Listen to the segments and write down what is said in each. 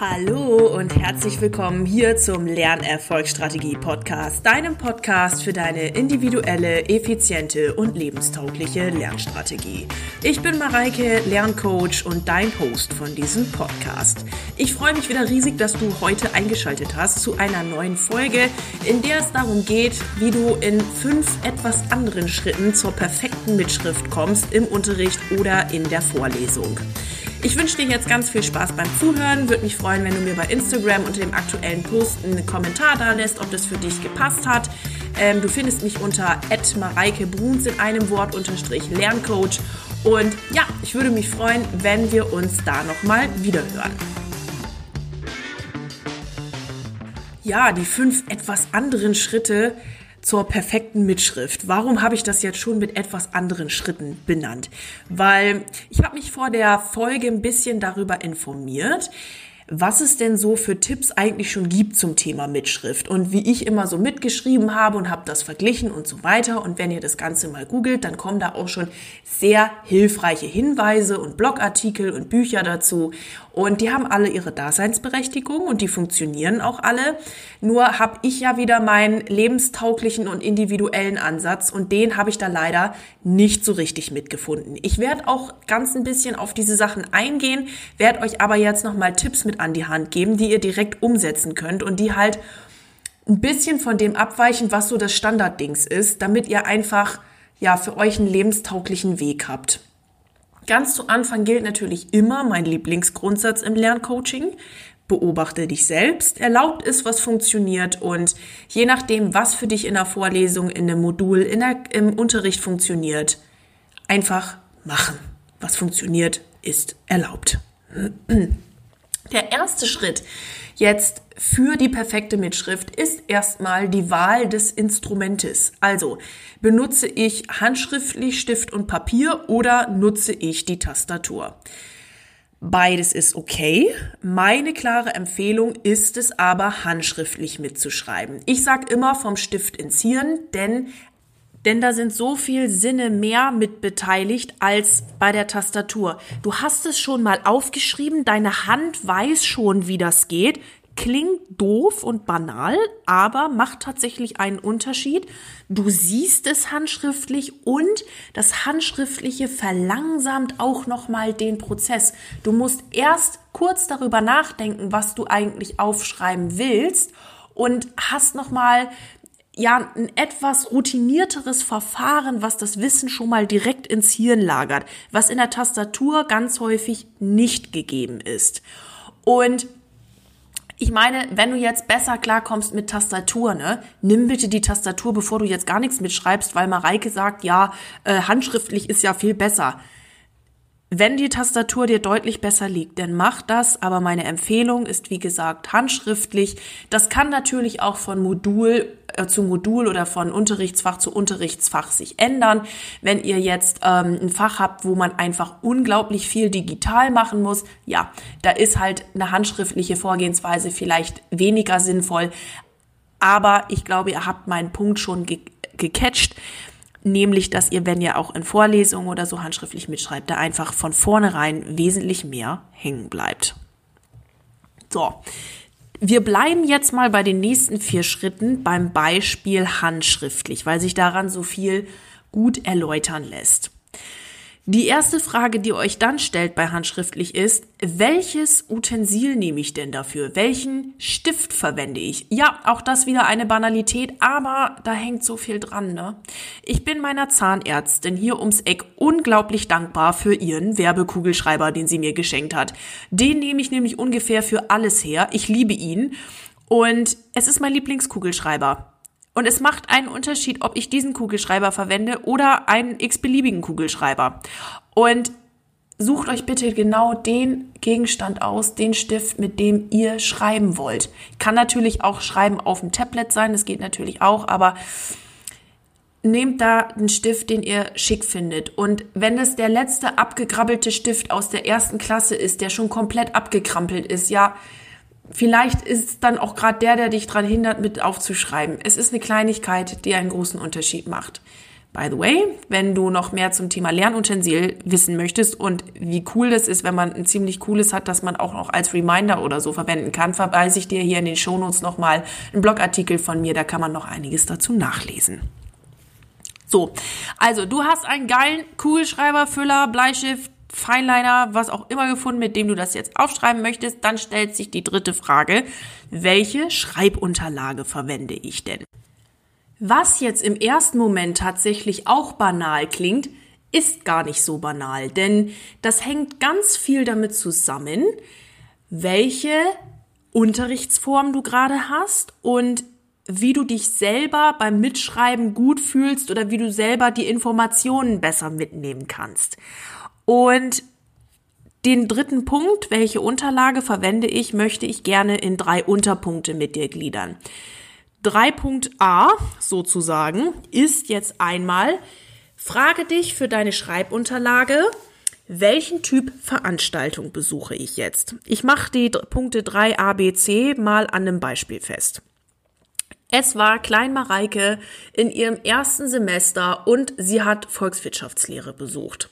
Hallo und herzlich willkommen hier zum Lernerfolgsstrategie Podcast, deinem Podcast für deine individuelle, effiziente und lebenstaugliche Lernstrategie. Ich bin Mareike, Lerncoach und dein Host von diesem Podcast. Ich freue mich wieder riesig, dass du heute eingeschaltet hast zu einer neuen Folge, in der es darum geht, wie du in fünf etwas anderen Schritten zur perfekten Mitschrift kommst im Unterricht oder in der Vorlesung. Ich wünsche dir jetzt ganz viel Spaß beim Zuhören. Würde mich freuen, wenn du mir bei Instagram unter dem aktuellen Post einen Kommentar da lässt, ob das für dich gepasst hat. Ähm, du findest mich unter Mareike Bruns in einem Wort unterstrich Lerncoach. Und ja, ich würde mich freuen, wenn wir uns da nochmal wiederhören. Ja, die fünf etwas anderen Schritte, zur perfekten Mitschrift. Warum habe ich das jetzt schon mit etwas anderen Schritten benannt? Weil ich habe mich vor der Folge ein bisschen darüber informiert, was es denn so für Tipps eigentlich schon gibt zum Thema Mitschrift und wie ich immer so mitgeschrieben habe und habe das verglichen und so weiter. Und wenn ihr das Ganze mal googelt, dann kommen da auch schon sehr hilfreiche Hinweise und Blogartikel und Bücher dazu. Und die haben alle ihre Daseinsberechtigung und die funktionieren auch alle. Nur habe ich ja wieder meinen lebenstauglichen und individuellen Ansatz und den habe ich da leider nicht so richtig mitgefunden. Ich werde auch ganz ein bisschen auf diese Sachen eingehen, werde euch aber jetzt nochmal Tipps mit an die Hand geben, die ihr direkt umsetzen könnt und die halt ein bisschen von dem abweichen, was so das Standarddings ist, damit ihr einfach ja für euch einen lebenstauglichen Weg habt. Ganz zu Anfang gilt natürlich immer mein Lieblingsgrundsatz im Lerncoaching. Beobachte dich selbst, erlaubt ist, was funktioniert und je nachdem, was für dich in der Vorlesung, in dem Modul, in der, im Unterricht funktioniert, einfach machen. Was funktioniert, ist erlaubt. Der erste Schritt jetzt für die perfekte Mitschrift ist erstmal die Wahl des Instrumentes. Also benutze ich handschriftlich Stift und Papier oder nutze ich die Tastatur? Beides ist okay. Meine klare Empfehlung ist es aber, handschriftlich mitzuschreiben. Ich sage immer vom Stift ins Hirn, denn denn da sind so viel Sinne mehr mit beteiligt als bei der Tastatur. Du hast es schon mal aufgeschrieben, deine Hand weiß schon, wie das geht. Klingt doof und banal, aber macht tatsächlich einen Unterschied. Du siehst es handschriftlich und das Handschriftliche verlangsamt auch nochmal den Prozess. Du musst erst kurz darüber nachdenken, was du eigentlich aufschreiben willst und hast nochmal ja ein etwas routinierteres Verfahren, was das Wissen schon mal direkt ins Hirn lagert, was in der Tastatur ganz häufig nicht gegeben ist. Und ich meine, wenn du jetzt besser klarkommst mit Tastatur, ne, nimm bitte die Tastatur, bevor du jetzt gar nichts mitschreibst, weil Mareike sagt, ja, äh, handschriftlich ist ja viel besser. Wenn die Tastatur dir deutlich besser liegt, dann mach das, aber meine Empfehlung ist wie gesagt handschriftlich. Das kann natürlich auch von Modul äh, zu Modul oder von Unterrichtsfach zu Unterrichtsfach sich ändern. Wenn ihr jetzt ähm, ein Fach habt, wo man einfach unglaublich viel digital machen muss, ja, da ist halt eine handschriftliche Vorgehensweise vielleicht weniger sinnvoll. Aber ich glaube, ihr habt meinen Punkt schon ge gecatcht nämlich dass ihr, wenn ihr auch in Vorlesungen oder so handschriftlich mitschreibt, da einfach von vornherein wesentlich mehr hängen bleibt. So. Wir bleiben jetzt mal bei den nächsten vier Schritten beim Beispiel handschriftlich, weil sich daran so viel gut erläutern lässt. Die erste Frage, die euch dann stellt bei handschriftlich ist, welches Utensil nehme ich denn dafür? Welchen Stift verwende ich? Ja, auch das wieder eine Banalität, aber da hängt so viel dran, ne? Ich bin meiner Zahnärztin hier ums Eck unglaublich dankbar für ihren Werbekugelschreiber, den sie mir geschenkt hat. Den nehme ich nämlich ungefähr für alles her. Ich liebe ihn und es ist mein Lieblingskugelschreiber. Und es macht einen Unterschied, ob ich diesen Kugelschreiber verwende oder einen x-beliebigen Kugelschreiber. Und sucht euch bitte genau den Gegenstand aus, den Stift, mit dem ihr schreiben wollt. Kann natürlich auch Schreiben auf dem Tablet sein, das geht natürlich auch, aber nehmt da einen Stift, den ihr schick findet. Und wenn es der letzte abgekrabbelte Stift aus der ersten Klasse ist, der schon komplett abgekrampelt ist, ja, vielleicht ist es dann auch gerade der, der dich daran hindert, mit aufzuschreiben. Es ist eine Kleinigkeit, die einen großen Unterschied macht. By the way, wenn du noch mehr zum Thema Lernutensil wissen möchtest und wie cool das ist, wenn man ein ziemlich cooles hat, das man auch noch als Reminder oder so verwenden kann, verweise ich dir hier in den Shownotes nochmal einen Blogartikel von mir, da kann man noch einiges dazu nachlesen. So, also du hast einen geilen Kugelschreiber, Füller, Bleistift, Feinliner, was auch immer gefunden, mit dem du das jetzt aufschreiben möchtest. Dann stellt sich die dritte Frage, welche Schreibunterlage verwende ich denn? Was jetzt im ersten Moment tatsächlich auch banal klingt, ist gar nicht so banal, denn das hängt ganz viel damit zusammen, welche Unterrichtsform du gerade hast und wie du dich selber beim Mitschreiben gut fühlst oder wie du selber die Informationen besser mitnehmen kannst. Und den dritten Punkt, welche Unterlage verwende ich, möchte ich gerne in drei Unterpunkte mit dir gliedern. 3.a sozusagen ist jetzt einmal, frage dich für deine Schreibunterlage, welchen Typ Veranstaltung besuche ich jetzt? Ich mache die Punkte 3a, b, c mal an einem Beispiel fest. Es war Klein Mareike in ihrem ersten Semester und sie hat Volkswirtschaftslehre besucht.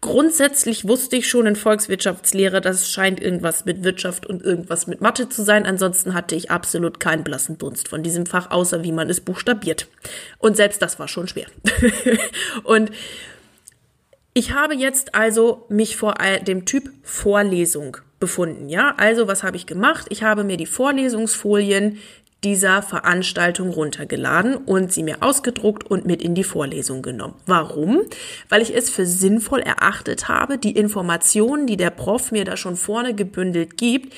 Grundsätzlich wusste ich schon in Volkswirtschaftslehre, das scheint irgendwas mit Wirtschaft und irgendwas mit Mathe zu sein. Ansonsten hatte ich absolut keinen blassen Dunst von diesem Fach, außer wie man es buchstabiert. Und selbst das war schon schwer. und ich habe jetzt also mich vor dem Typ Vorlesung befunden. Ja, also was habe ich gemacht? Ich habe mir die Vorlesungsfolien dieser Veranstaltung runtergeladen und sie mir ausgedruckt und mit in die Vorlesung genommen. Warum? Weil ich es für sinnvoll erachtet habe, die Informationen, die der Prof mir da schon vorne gebündelt gibt,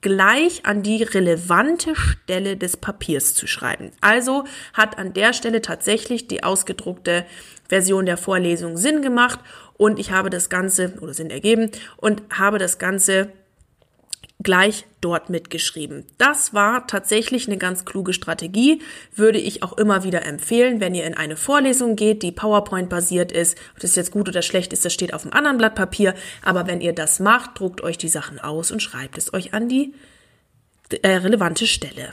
gleich an die relevante Stelle des Papiers zu schreiben. Also hat an der Stelle tatsächlich die ausgedruckte Version der Vorlesung Sinn gemacht und ich habe das Ganze oder Sinn ergeben und habe das Ganze gleich dort mitgeschrieben. Das war tatsächlich eine ganz kluge Strategie, würde ich auch immer wieder empfehlen, wenn ihr in eine Vorlesung geht, die PowerPoint basiert ist. Ob das jetzt gut oder schlecht ist, das steht auf einem anderen Blatt Papier, aber wenn ihr das macht, druckt euch die Sachen aus und schreibt es euch an die äh, relevante Stelle.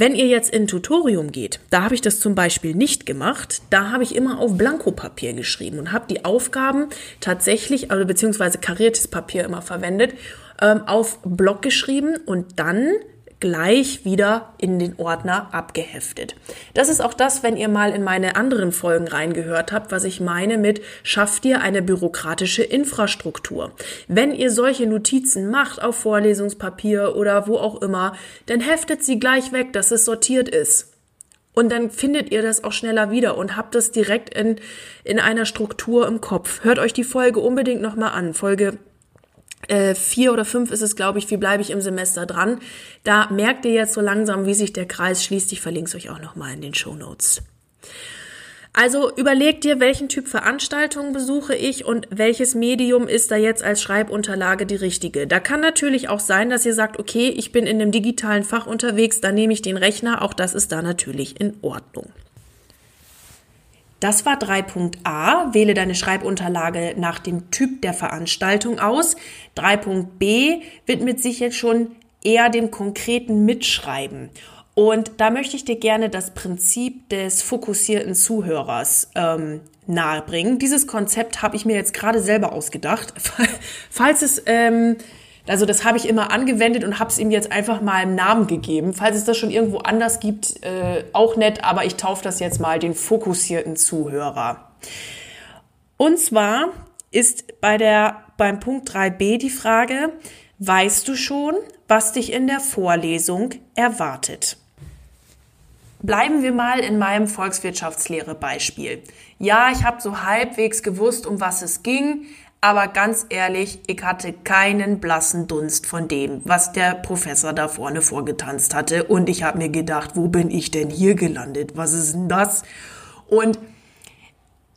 Wenn ihr jetzt in Tutorium geht, da habe ich das zum Beispiel nicht gemacht, da habe ich immer auf Blankopapier geschrieben und habe die Aufgaben tatsächlich, also beziehungsweise kariertes Papier immer verwendet ähm, auf Block geschrieben und dann gleich wieder in den Ordner abgeheftet. Das ist auch das, wenn ihr mal in meine anderen Folgen reingehört habt, was ich meine mit schafft ihr eine bürokratische Infrastruktur. Wenn ihr solche Notizen macht auf Vorlesungspapier oder wo auch immer, dann heftet sie gleich weg, dass es sortiert ist. Und dann findet ihr das auch schneller wieder und habt das direkt in, in einer Struktur im Kopf. Hört euch die Folge unbedingt nochmal an. Folge äh, vier oder fünf ist es, glaube ich, wie bleibe ich im Semester dran. Da merkt ihr jetzt so langsam, wie sich der Kreis schließt. Ich verlinke es euch auch nochmal in den Show Notes. Also überlegt dir, welchen Typ Veranstaltungen besuche ich und welches Medium ist da jetzt als Schreibunterlage die richtige. Da kann natürlich auch sein, dass ihr sagt, okay, ich bin in einem digitalen Fach unterwegs, dann nehme ich den Rechner. Auch das ist da natürlich in Ordnung. Das war 3.a. Wähle deine Schreibunterlage nach dem Typ der Veranstaltung aus. 3.b widmet sich jetzt schon eher dem konkreten Mitschreiben. Und da möchte ich dir gerne das Prinzip des fokussierten Zuhörers ähm, nahebringen. Dieses Konzept habe ich mir jetzt gerade selber ausgedacht. Falls es ähm, also das habe ich immer angewendet und habe es ihm jetzt einfach mal einen Namen gegeben. Falls es das schon irgendwo anders gibt, äh, auch nett, aber ich taufe das jetzt mal den fokussierten Zuhörer. Und zwar ist bei der, beim Punkt 3b die Frage, weißt du schon, was dich in der Vorlesung erwartet? Bleiben wir mal in meinem Volkswirtschaftslehre-Beispiel. Ja, ich habe so halbwegs gewusst, um was es ging, aber ganz ehrlich, ich hatte keinen blassen Dunst von dem, was der Professor da vorne vorgetanzt hatte. Und ich habe mir gedacht, wo bin ich denn hier gelandet? Was ist denn das? Und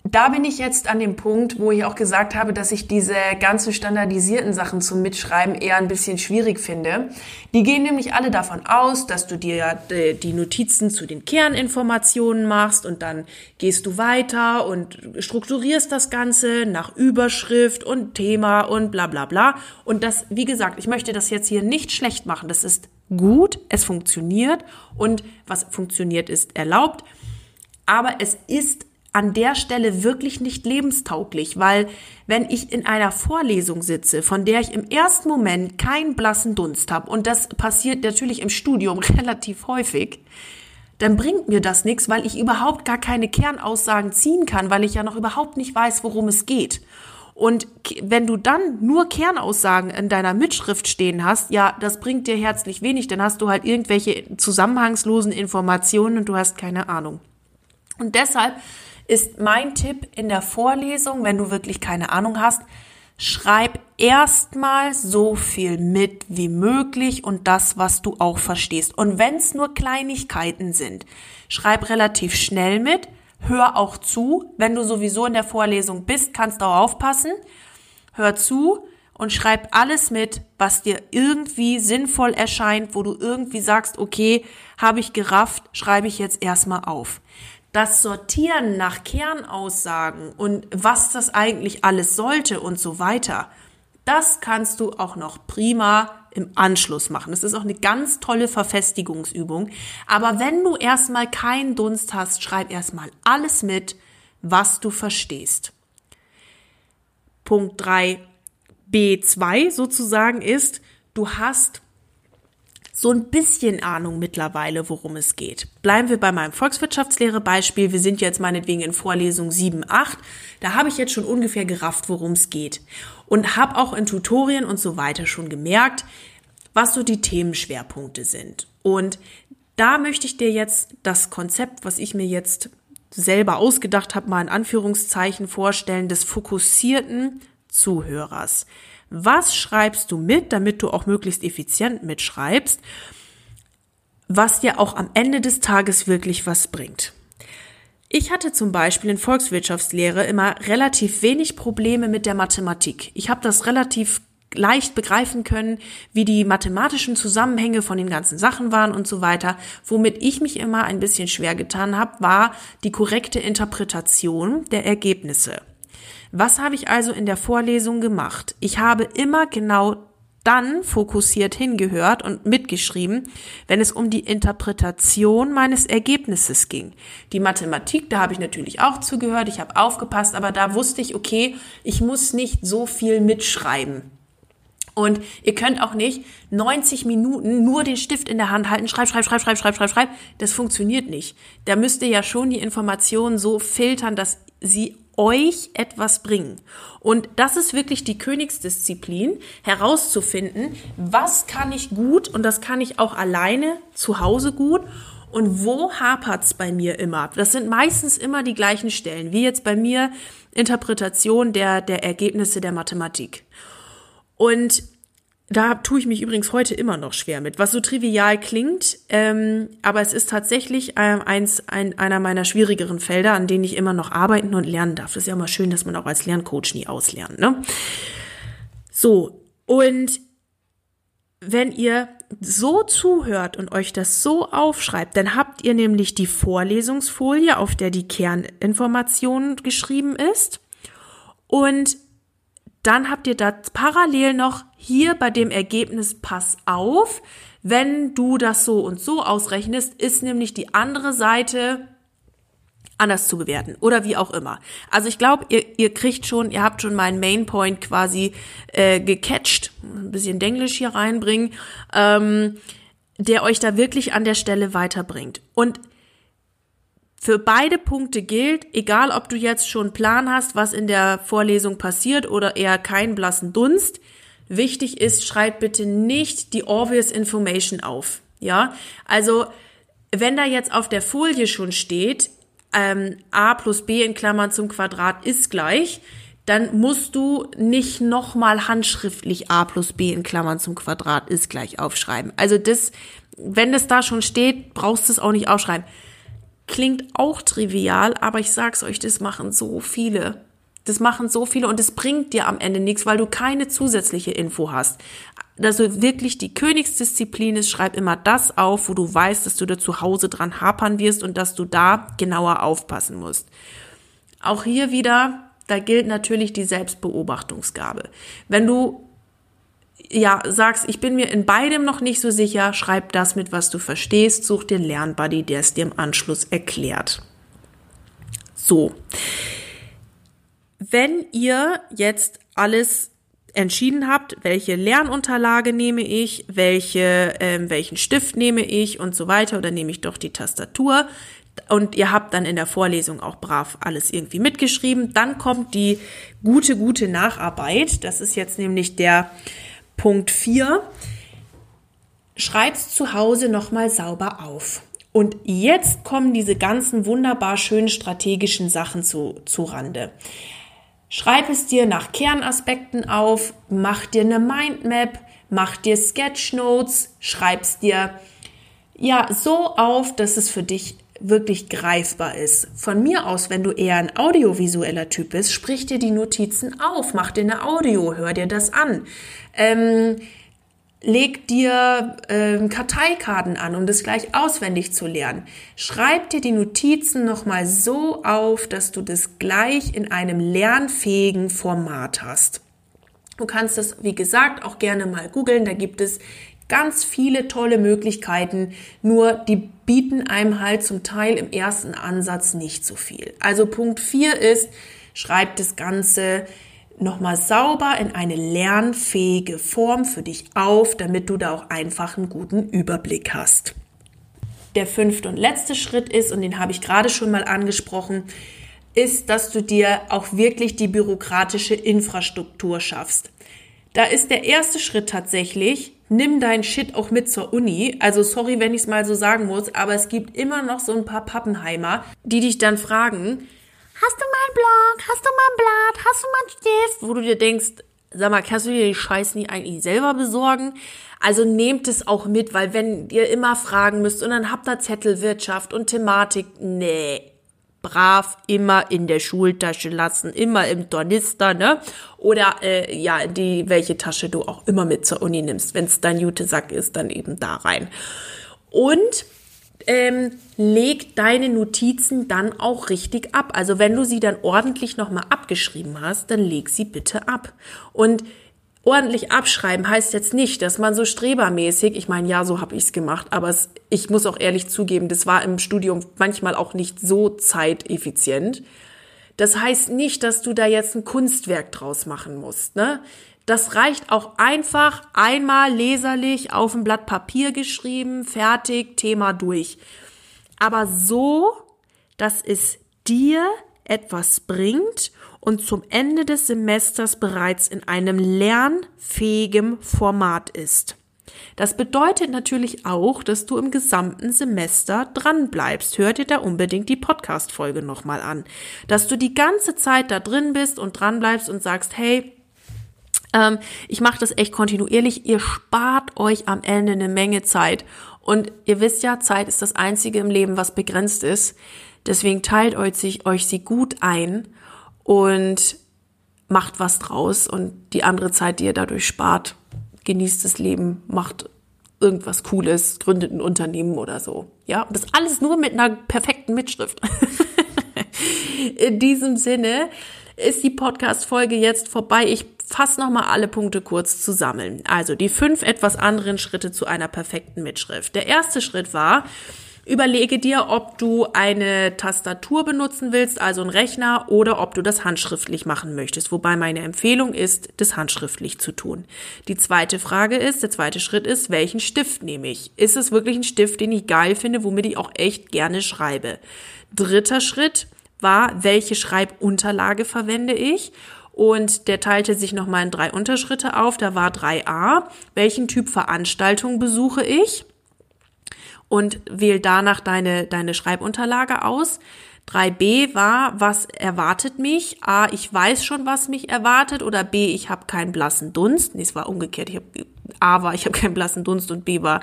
da bin ich jetzt an dem Punkt, wo ich auch gesagt habe, dass ich diese ganzen standardisierten Sachen zum Mitschreiben eher ein bisschen schwierig finde. Die gehen nämlich alle davon aus, dass du dir die Notizen zu den Kerninformationen machst und dann gehst du weiter und strukturierst das Ganze nach Überschrift und Thema und bla bla bla. Und das, wie gesagt, ich möchte das jetzt hier nicht schlecht machen. Das ist gut, es funktioniert und was funktioniert ist erlaubt. Aber es ist an der Stelle wirklich nicht lebenstauglich, weil wenn ich in einer Vorlesung sitze, von der ich im ersten Moment keinen blassen Dunst habe, und das passiert natürlich im Studium relativ häufig, dann bringt mir das nichts, weil ich überhaupt gar keine Kernaussagen ziehen kann, weil ich ja noch überhaupt nicht weiß, worum es geht. Und wenn du dann nur Kernaussagen in deiner Mitschrift stehen hast, ja, das bringt dir herzlich wenig, dann hast du halt irgendwelche zusammenhangslosen Informationen und du hast keine Ahnung. Und deshalb ist mein Tipp in der Vorlesung, wenn du wirklich keine Ahnung hast, schreib erstmal so viel mit wie möglich und das, was du auch verstehst. Und wenn es nur Kleinigkeiten sind, schreib relativ schnell mit, hör auch zu. Wenn du sowieso in der Vorlesung bist, kannst du auch aufpassen. Hör zu und schreib alles mit, was dir irgendwie sinnvoll erscheint, wo du irgendwie sagst, okay, habe ich gerafft, schreibe ich jetzt erstmal auf das Sortieren nach Kernaussagen und was das eigentlich alles sollte und so weiter, das kannst du auch noch prima im Anschluss machen. Das ist auch eine ganz tolle Verfestigungsübung. Aber wenn du erstmal keinen Dunst hast, schreib erstmal alles mit, was du verstehst. Punkt 3b2 sozusagen ist, du hast so ein bisschen Ahnung mittlerweile, worum es geht. Bleiben wir bei meinem Volkswirtschaftslehre-Beispiel. Wir sind jetzt meinetwegen in Vorlesung 7, 8. Da habe ich jetzt schon ungefähr gerafft, worum es geht. Und habe auch in Tutorien und so weiter schon gemerkt, was so die Themenschwerpunkte sind. Und da möchte ich dir jetzt das Konzept, was ich mir jetzt selber ausgedacht habe, mal in Anführungszeichen vorstellen, des fokussierten Zuhörers. Was schreibst du mit, damit du auch möglichst effizient mitschreibst, was dir auch am Ende des Tages wirklich was bringt? Ich hatte zum Beispiel in Volkswirtschaftslehre immer relativ wenig Probleme mit der Mathematik. Ich habe das relativ leicht begreifen können, wie die mathematischen Zusammenhänge von den ganzen Sachen waren und so weiter. Womit ich mich immer ein bisschen schwer getan habe, war die korrekte Interpretation der Ergebnisse. Was habe ich also in der Vorlesung gemacht? Ich habe immer genau dann fokussiert hingehört und mitgeschrieben, wenn es um die Interpretation meines Ergebnisses ging. Die Mathematik, da habe ich natürlich auch zugehört, ich habe aufgepasst, aber da wusste ich, okay, ich muss nicht so viel mitschreiben. Und ihr könnt auch nicht 90 Minuten nur den Stift in der Hand halten, schreib, schreib, schreib, schreib, schreib, schreib, schreib. Das funktioniert nicht. Da müsst ihr ja schon die Informationen so filtern, dass sie euch etwas bringen. Und das ist wirklich die Königsdisziplin, herauszufinden, was kann ich gut und das kann ich auch alleine zu Hause gut und wo hapert's bei mir immer? Das sind meistens immer die gleichen Stellen, wie jetzt bei mir Interpretation der, der Ergebnisse der Mathematik. Und da tue ich mich übrigens heute immer noch schwer mit, was so trivial klingt, ähm, aber es ist tatsächlich ähm, eins, ein, einer meiner schwierigeren Felder, an denen ich immer noch arbeiten und lernen darf. Das ist ja immer schön, dass man auch als Lerncoach nie auslernt. Ne? So, und wenn ihr so zuhört und euch das so aufschreibt, dann habt ihr nämlich die Vorlesungsfolie, auf der die Kerninformation geschrieben ist. Und dann habt ihr da parallel noch hier bei dem Ergebnis Pass auf, wenn du das so und so ausrechnest, ist nämlich die andere Seite anders zu bewerten oder wie auch immer. Also ich glaube, ihr, ihr kriegt schon, ihr habt schon meinen Mainpoint quasi äh, gecatcht, ein bisschen Denglisch hier reinbringen, ähm, der euch da wirklich an der Stelle weiterbringt. Und für beide Punkte gilt, egal ob du jetzt schon Plan hast, was in der Vorlesung passiert oder eher keinen blassen Dunst, wichtig ist, schreib bitte nicht die obvious information auf. Ja, also wenn da jetzt auf der Folie schon steht, ähm, a plus b in Klammern zum Quadrat ist gleich, dann musst du nicht nochmal handschriftlich a plus b in Klammern zum Quadrat ist gleich aufschreiben. Also das, wenn das da schon steht, brauchst du es auch nicht aufschreiben. Klingt auch trivial, aber ich sag's euch, das machen so viele. Das machen so viele und es bringt dir am Ende nichts, weil du keine zusätzliche Info hast. Also wirklich die Königsdisziplin ist, schreib immer das auf, wo du weißt, dass du da zu Hause dran hapern wirst und dass du da genauer aufpassen musst. Auch hier wieder, da gilt natürlich die Selbstbeobachtungsgabe. Wenn du ja, sagst, ich bin mir in beidem noch nicht so sicher, schreib das mit, was du verstehst, such einen Lernbuddy, der es dir im Anschluss erklärt. So. Wenn ihr jetzt alles entschieden habt, welche Lernunterlage nehme ich, welche, äh, welchen Stift nehme ich und so weiter, oder nehme ich doch die Tastatur, und ihr habt dann in der Vorlesung auch brav alles irgendwie mitgeschrieben, dann kommt die gute, gute Nacharbeit. Das ist jetzt nämlich der Punkt 4. Schreib's zu Hause nochmal sauber auf. Und jetzt kommen diese ganzen wunderbar schönen strategischen Sachen zu, zu Rande. Schreib es dir nach Kernaspekten auf, mach dir eine Mindmap, mach dir Sketchnotes, schreib's dir ja so auf, dass es für dich wirklich greifbar ist. Von mir aus, wenn du eher ein audiovisueller Typ bist, sprich dir die Notizen auf, mach dir eine Audio, hör dir das an. Ähm, leg dir ähm, Karteikarten an, um das gleich auswendig zu lernen. Schreib dir die Notizen nochmal so auf, dass du das gleich in einem lernfähigen Format hast. Du kannst das, wie gesagt, auch gerne mal googeln. Da gibt es ganz viele tolle Möglichkeiten, nur die bieten einem halt zum Teil im ersten Ansatz nicht so viel. Also Punkt 4 ist, schreib das Ganze nochmal sauber in eine lernfähige Form für dich auf, damit du da auch einfach einen guten Überblick hast. Der fünfte und letzte Schritt ist, und den habe ich gerade schon mal angesprochen, ist, dass du dir auch wirklich die bürokratische Infrastruktur schaffst. Da ist der erste Schritt tatsächlich, nimm dein Shit auch mit zur Uni. Also sorry, wenn ich es mal so sagen muss, aber es gibt immer noch so ein paar Pappenheimer, die dich dann fragen, hast du mal einen Blog, hast du mal ein Blatt, hast du mal einen Stift, wo du dir denkst, sag mal, kannst du dir die Scheiß nie eigentlich selber besorgen? Also nehmt es auch mit, weil wenn ihr immer fragen müsst und dann habt ihr Zettelwirtschaft und Thematik, nee, brav immer in der Schultasche lassen, immer im Tornister, ne? Oder äh, ja, die welche Tasche du auch immer mit zur Uni nimmst. Wenn es dein Jutesack ist, dann eben da rein. Und ähm, leg deine Notizen dann auch richtig ab. Also wenn du sie dann ordentlich nochmal abgeschrieben hast, dann leg sie bitte ab. Und ordentlich abschreiben heißt jetzt nicht, dass man so strebermäßig, ich meine, ja, so habe ich's gemacht, aber es, ich muss auch ehrlich zugeben, das war im Studium manchmal auch nicht so zeiteffizient. Das heißt nicht, dass du da jetzt ein Kunstwerk draus machen musst, ne? Das reicht auch einfach einmal leserlich auf ein Blatt Papier geschrieben, fertig, Thema durch. Aber so, dass es dir etwas bringt und zum Ende des Semesters bereits in einem lernfähigen Format ist. Das bedeutet natürlich auch, dass du im gesamten Semester dran bleibst. Hör dir da unbedingt die Podcast-Folge nochmal an. Dass du die ganze Zeit da drin bist und dran bleibst und sagst, hey, ähm, ich mache das echt kontinuierlich. Ihr spart euch am Ende eine Menge Zeit. Und ihr wisst ja, Zeit ist das Einzige im Leben, was begrenzt ist. Deswegen teilt euch, euch sie gut ein und macht was draus und die andere Zeit, die ihr dadurch spart, genießt das Leben, macht irgendwas Cooles, gründet ein Unternehmen oder so. Ja, und das alles nur mit einer perfekten Mitschrift. In diesem Sinne ist die Podcast-Folge jetzt vorbei. Ich fasse nochmal alle Punkte kurz zusammen. Also die fünf etwas anderen Schritte zu einer perfekten Mitschrift. Der erste Schritt war, Überlege dir, ob du eine Tastatur benutzen willst, also einen Rechner, oder ob du das handschriftlich machen möchtest. Wobei meine Empfehlung ist, das handschriftlich zu tun. Die zweite Frage ist, der zweite Schritt ist, welchen Stift nehme ich? Ist es wirklich ein Stift, den ich geil finde, womit ich auch echt gerne schreibe? Dritter Schritt war, welche Schreibunterlage verwende ich? Und der teilte sich nochmal in drei Unterschritte auf. Da war 3a. Welchen Typ Veranstaltung besuche ich? Und wähl danach deine, deine Schreibunterlage aus. 3b war, was erwartet mich? A, ich weiß schon, was mich erwartet oder B, ich habe keinen blassen Dunst. Nee, es war umgekehrt. Ich hab, A war, ich habe keinen blassen Dunst und B war,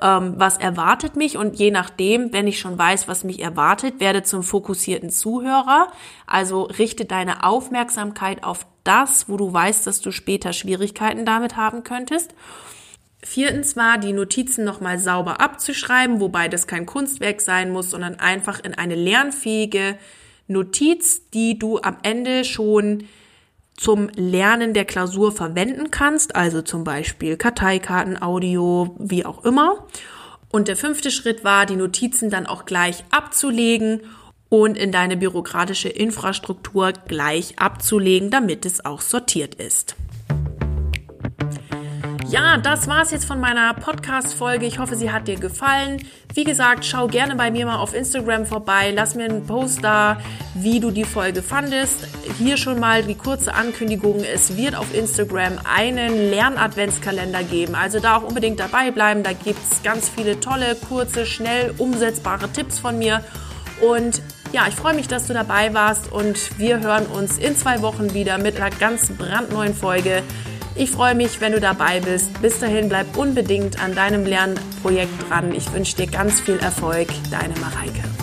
ähm, was erwartet mich? Und je nachdem, wenn ich schon weiß, was mich erwartet, werde zum fokussierten Zuhörer. Also richte deine Aufmerksamkeit auf das, wo du weißt, dass du später Schwierigkeiten damit haben könntest. Viertens war, die Notizen nochmal sauber abzuschreiben, wobei das kein Kunstwerk sein muss, sondern einfach in eine lernfähige Notiz, die du am Ende schon zum Lernen der Klausur verwenden kannst, also zum Beispiel Karteikarten, Audio, wie auch immer. Und der fünfte Schritt war, die Notizen dann auch gleich abzulegen und in deine bürokratische Infrastruktur gleich abzulegen, damit es auch sortiert ist. Ja, das war's jetzt von meiner Podcast-Folge. Ich hoffe, sie hat dir gefallen. Wie gesagt, schau gerne bei mir mal auf Instagram vorbei. Lass mir einen Post da, wie du die Folge fandest. Hier schon mal die kurze Ankündigung. Es wird auf Instagram einen Lernadventskalender geben. Also da auch unbedingt dabei bleiben. Da gibt's ganz viele tolle, kurze, schnell umsetzbare Tipps von mir. Und ja, ich freue mich, dass du dabei warst und wir hören uns in zwei Wochen wieder mit einer ganz brandneuen Folge. Ich freue mich, wenn du dabei bist. Bis dahin bleib unbedingt an deinem Lernprojekt dran. Ich wünsche dir ganz viel Erfolg. Deine Mareike.